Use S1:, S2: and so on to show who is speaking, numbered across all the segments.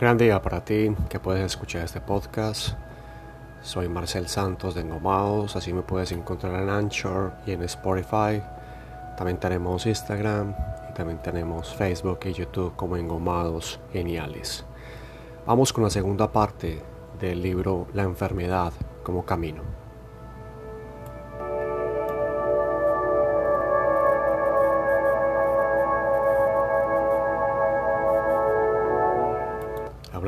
S1: Gran día para ti que puedes escuchar este podcast. Soy Marcel Santos de Engomados, así me puedes encontrar en Anchor y en Spotify. También tenemos Instagram y también tenemos Facebook y YouTube como Engomados Geniales. Vamos con la segunda parte del libro La enfermedad como camino.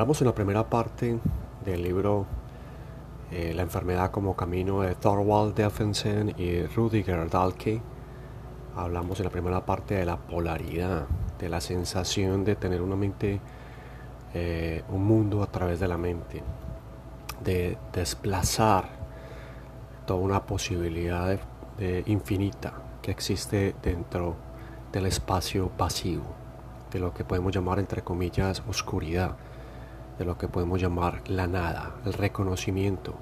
S1: Hablamos en la primera parte del libro eh, La enfermedad como camino de Thorwald Defensen y Rudiger Dahlke. Hablamos en la primera parte de la polaridad, de la sensación de tener una mente, eh, un mundo a través de la mente, de desplazar toda una posibilidad infinita que existe dentro del espacio pasivo, de lo que podemos llamar entre comillas oscuridad de lo que podemos llamar la nada, el reconocimiento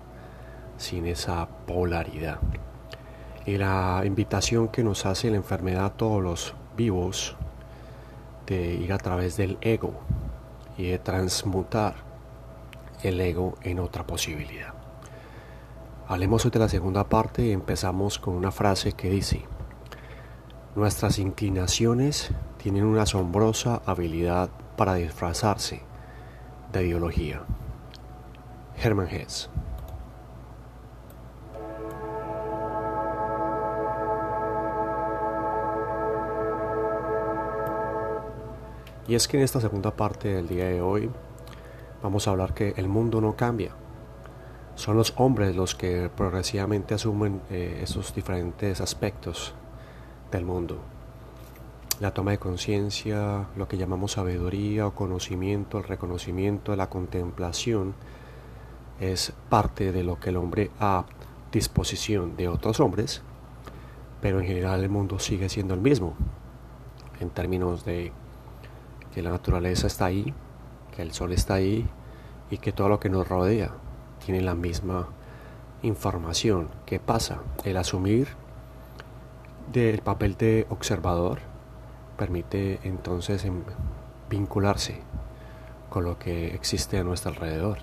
S1: sin esa polaridad. Y la invitación que nos hace la enfermedad a todos los vivos de ir a través del ego y de transmutar el ego en otra posibilidad. Hablemos hoy de la segunda parte y empezamos con una frase que dice, nuestras inclinaciones tienen una asombrosa habilidad para disfrazarse de ideología. Hermann Hesse. Y es que en esta segunda parte del día de hoy vamos a hablar que el mundo no cambia. Son los hombres los que progresivamente asumen eh, esos diferentes aspectos del mundo la toma de conciencia, lo que llamamos sabiduría o conocimiento, el reconocimiento, la contemplación, es parte de lo que el hombre a disposición de otros hombres, pero en general el mundo sigue siendo el mismo, en términos de que la naturaleza está ahí, que el sol está ahí y que todo lo que nos rodea tiene la misma información. ¿Qué pasa? El asumir del papel de observador permite entonces vincularse con lo que existe a nuestro alrededor.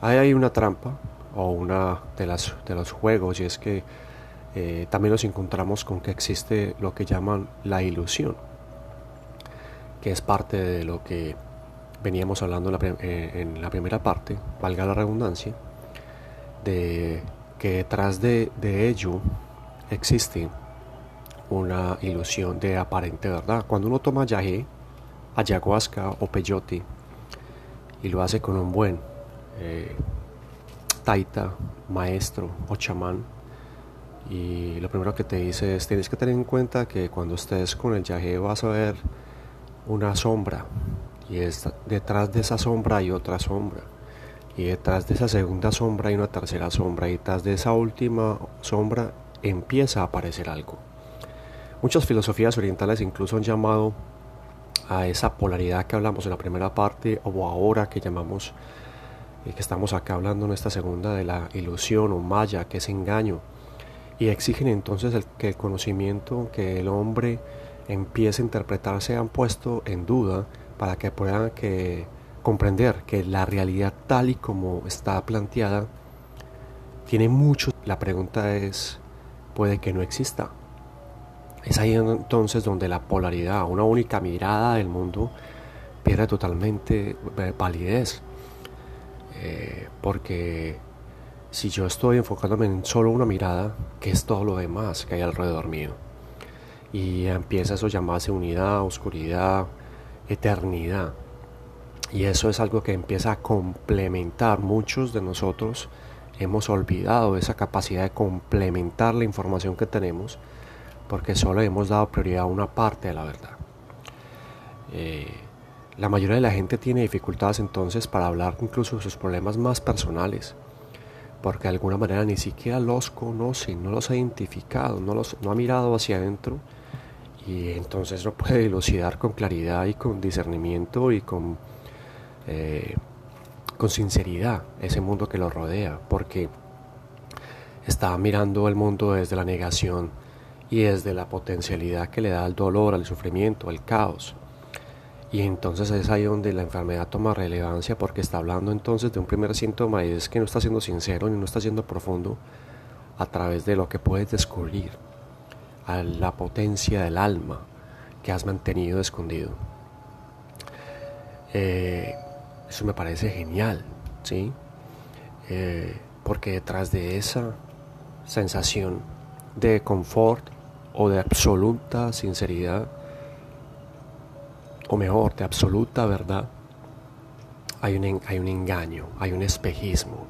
S1: Hay ahí una trampa o una de, las, de los juegos y es que eh, también nos encontramos con que existe lo que llaman la ilusión, que es parte de lo que veníamos hablando en la, eh, en la primera parte, valga la redundancia, de que detrás de, de ello existe una ilusión de aparente verdad. Cuando uno toma yagé, ayahuasca o peyote y lo hace con un buen eh, taita, maestro o chamán, y lo primero que te dice es tienes que tener en cuenta que cuando estés con el yagé vas a ver una sombra y detrás de esa sombra hay otra sombra y detrás de esa segunda sombra hay una tercera sombra y detrás de esa última sombra empieza a aparecer algo. Muchas filosofías orientales incluso han llamado a esa polaridad que hablamos en la primera parte o ahora que llamamos y que estamos acá hablando en esta segunda de la ilusión o maya, que es engaño. Y exigen entonces que el conocimiento que el hombre empiece a interpretar han puesto en duda para que puedan que comprender que la realidad tal y como está planteada tiene mucho. La pregunta es, puede que no exista. Es ahí entonces donde la polaridad, una única mirada del mundo, pierde totalmente eh, validez. Eh, porque si yo estoy enfocándome en solo una mirada, ¿qué es todo lo demás que hay alrededor mío? Y empieza eso a llamarse unidad, oscuridad, eternidad. Y eso es algo que empieza a complementar. Muchos de nosotros hemos olvidado esa capacidad de complementar la información que tenemos porque solo hemos dado prioridad a una parte de la verdad. Eh, la mayoría de la gente tiene dificultades entonces para hablar incluso de sus problemas más personales, porque de alguna manera ni siquiera los conoce, no los ha identificado, no, los, no ha mirado hacia adentro y entonces no puede dilucidar con claridad y con discernimiento y con, eh, con sinceridad ese mundo que lo rodea, porque está mirando el mundo desde la negación y desde la potencialidad que le da al dolor, al sufrimiento, al caos. Y entonces es ahí donde la enfermedad toma relevancia porque está hablando entonces de un primer síntoma y es que no está siendo sincero ni no está siendo profundo a través de lo que puedes descubrir, a la potencia del alma que has mantenido escondido. Eh, eso me parece genial, ¿sí? Eh, porque detrás de esa sensación de confort o de absoluta sinceridad, o mejor, de absoluta verdad, hay un, hay un engaño, hay un espejismo,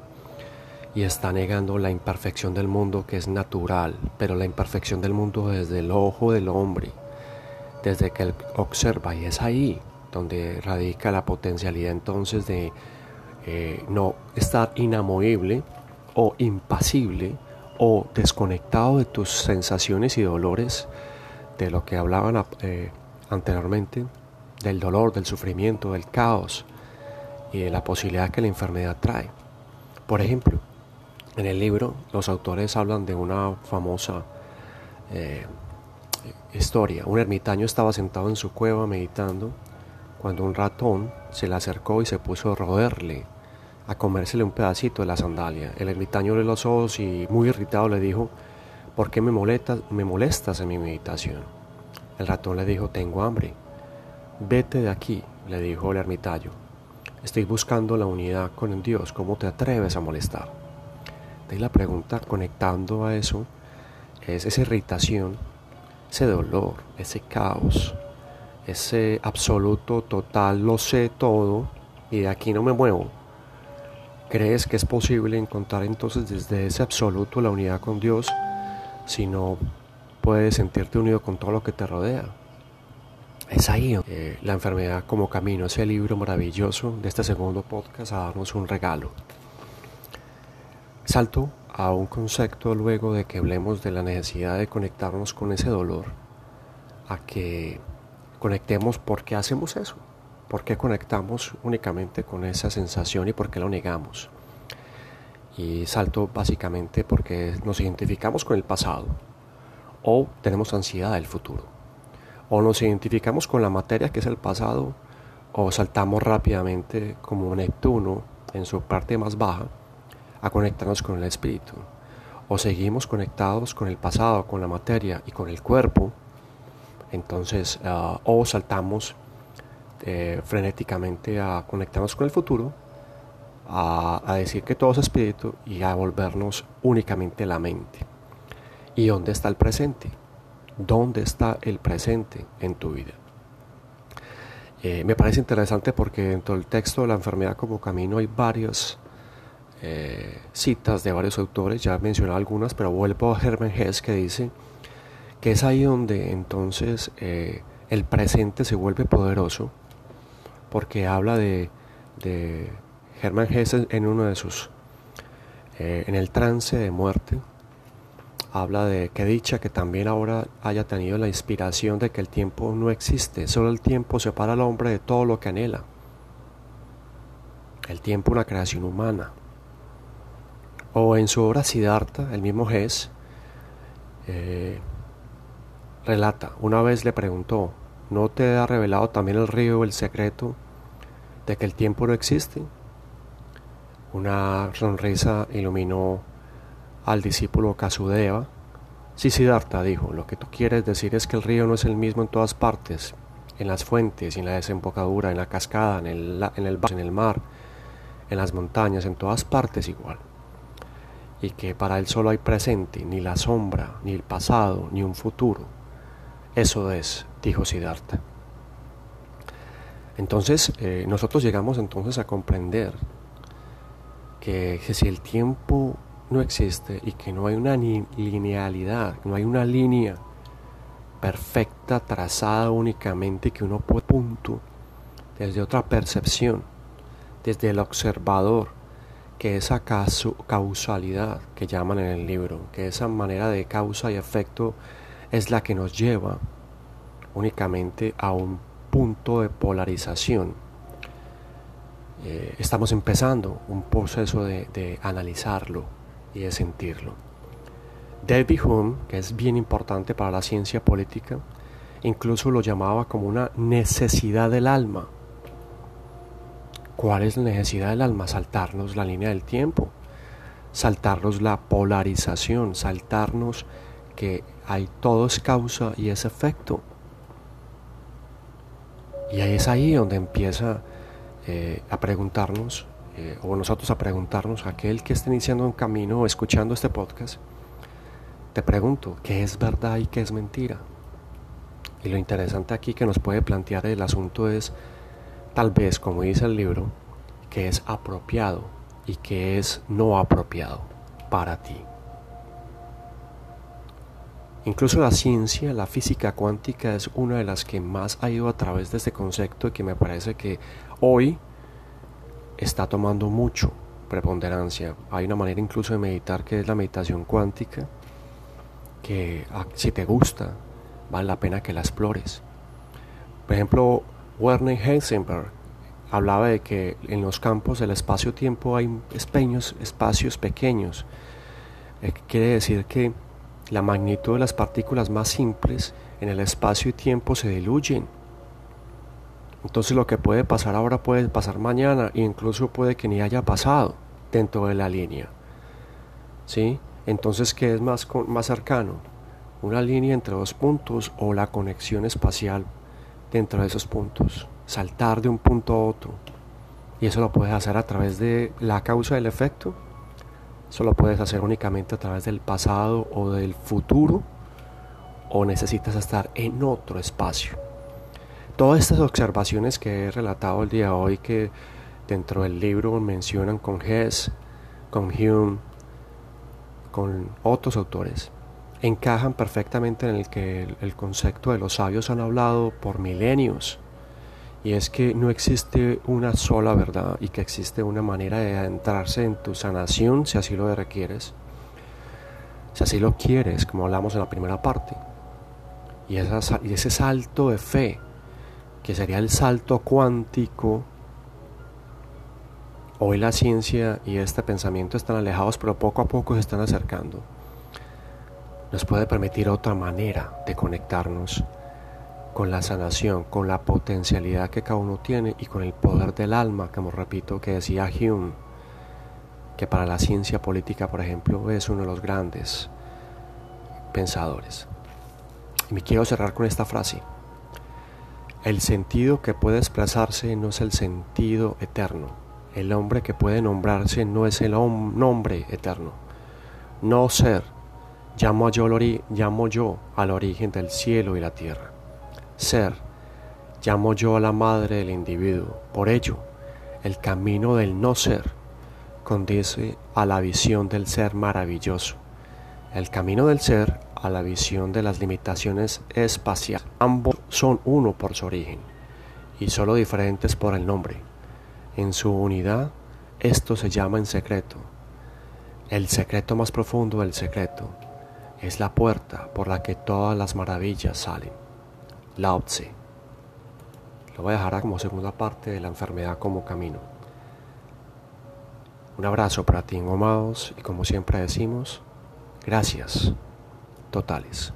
S1: y está negando la imperfección del mundo que es natural, pero la imperfección del mundo desde el ojo del hombre, desde que él observa, y es ahí donde radica la potencialidad entonces de eh, no estar inamovible o impasible o desconectado de tus sensaciones y dolores, de lo que hablaban eh, anteriormente, del dolor, del sufrimiento, del caos y de la posibilidad que la enfermedad trae. Por ejemplo, en el libro los autores hablan de una famosa eh, historia. Un ermitaño estaba sentado en su cueva meditando cuando un ratón se le acercó y se puso a roerle a comérsele un pedacito de la sandalia. El ermitaño le los ojos y muy irritado le dijo, ¿por qué me molestas, me molestas en mi meditación? El ratón le dijo, tengo hambre. Vete de aquí, le dijo el ermitaño. Estoy buscando la unidad con Dios, ¿cómo te atreves a molestar? De la pregunta conectando a eso es esa irritación, ese dolor, ese caos, ese absoluto total, lo sé todo y de aquí no me muevo ¿Crees que es posible encontrar entonces desde ese absoluto la unidad con Dios si no puedes sentirte unido con todo lo que te rodea? Es ahí eh, la enfermedad como camino, ese libro maravilloso de este segundo podcast a darnos un regalo. Salto a un concepto luego de que hablemos de la necesidad de conectarnos con ese dolor, a que conectemos por qué hacemos eso. ¿Por qué conectamos únicamente con esa sensación y por qué lo negamos? Y salto básicamente porque nos identificamos con el pasado o tenemos ansiedad del futuro. O nos identificamos con la materia que es el pasado o saltamos rápidamente como Neptuno en su parte más baja a conectarnos con el espíritu. O seguimos conectados con el pasado, con la materia y con el cuerpo. Entonces, ah, o saltamos eh, frenéticamente a conectarnos con el futuro, a, decir que todo es espíritu y a volvernos únicamente la mente. ¿Y dónde está el presente? ¿Dónde está el presente en tu vida? Eh, me parece interesante porque dentro del texto de la enfermedad como camino hay varias eh, citas de varios autores, ya he mencionado algunas, pero vuelvo a Hermann Hesse que dice que es ahí donde entonces el presente se vuelve poderoso porque habla de, de Hermann Hesse en uno de sus, eh, en el trance de muerte, habla de que dicha que también ahora haya tenido la inspiración de que el tiempo no existe, solo el tiempo separa al hombre de todo lo que anhela. El tiempo una creación humana. O en su obra Siddhartha, el mismo Hess, eh, relata, una vez le preguntó, ¿no te ha revelado también el río el secreto de que el tiempo no existe. Una sonrisa iluminó al discípulo Kasudeva. Sí, Siddhartha dijo, lo que tú quieres decir es que el río no es el mismo en todas partes, en las fuentes, en la desembocadura, en la cascada, en el, en el, en el mar, en las montañas, en todas partes igual. Y que para él solo hay presente, ni la sombra, ni el pasado, ni un futuro. Eso es, dijo Siddhartha. Entonces, eh, nosotros llegamos entonces a comprender que, si el tiempo no existe y que no hay una linealidad, no hay una línea perfecta, trazada únicamente, que uno puede punto desde otra percepción, desde el observador, que esa causalidad que llaman en el libro, que esa manera de causa y efecto es la que nos lleva únicamente a un punto de polarización. Eh, estamos empezando un proceso de, analizarlo y de sentirlo. David Hume, que es bien importante para la ciencia política, incluso lo llamaba como una necesidad del alma. ¿Cuál es la necesidad del alma? Saltarnos la línea del tiempo, saltarnos la polarización, saltarnos que hay todo es causa y es efecto. Y ahí es ahí donde empieza eh, a preguntarnos, eh, o nosotros a preguntarnos, aquel que esté iniciando un camino o escuchando este podcast, te pregunto, ¿qué es verdad y qué es mentira? Y lo interesante aquí que nos puede plantear el asunto es, tal vez, como dice el libro, que es apropiado y que es no apropiado para ti. Incluso la ciencia, la física cuántica es una de las que más ha ido a través de este concepto y que me parece que hoy está tomando mucho preponderancia. Hay una manera incluso de meditar que es la meditación cuántica, que ah, si te gusta, vale la pena que la explores. Por ejemplo, Werner Heisenberg hablaba de que en los campos del espacio-tiempo hay pequeños espacios pequeños. Eh, quiere decir que la magnitud de las partículas más simples en el espacio y tiempo se diluyen. Entonces lo que puede pasar ahora puede pasar mañana e incluso puede que ni haya pasado dentro de la línea. ¿Sí? Entonces, ¿qué es más, más cercano? ¿Una línea entre dos puntos o la conexión espacial dentro de esos puntos? Saltar de un punto a otro. Y eso lo puedes hacer a través de la causa del efecto eso lo puedes hacer únicamente a través del pasado o del futuro o necesitas estar en otro espacio. Todas estas observaciones que he relatado el día de hoy que dentro del libro mencionan con Hess, con Hume, con otros autores, encajan perfectamente en el que el concepto de los sabios han hablado por milenios y es que no existe una sola verdad y que existe una manera de adentrarse en tu sanación si así lo requieres, si así lo quieres, como hablamos en la primera parte. Y, y ese salto de fe, que sería el salto cuántico, hoy la ciencia y este pensamiento están alejados, pero poco a poco se están acercando. Nos puede permitir otra manera de conectarnos con la sanación, con la potencialidad que cada uno tiene y con el poder del alma, como repito que decía Hume, que para la ciencia política, por ejemplo, es uno de los grandes pensadores. Y me quiero cerrar con esta frase. El sentido que puede expresarse no es el sentido eterno. El hombre que puede nombrarse no es el nombre eterno. No ser, llamo yo, llamo yo al origen del cielo y la tierra ser, llamo yo a la madre del individuo. Por ello, el camino del no ser condice a la visión del ser maravilloso. El camino del ser a la visión de las limitaciones espaciales. Ambos son uno por su origen y solo diferentes por el nombre. En su unidad, esto se llama en secreto. El secreto más profundo del secreto es la puerta por la que todas las maravillas salen. Lao Tse. Lo voy a dejar como segunda parte de la enfermedad como camino. Un abrazo para ti, amados, y como siempre decimos, gracias totales.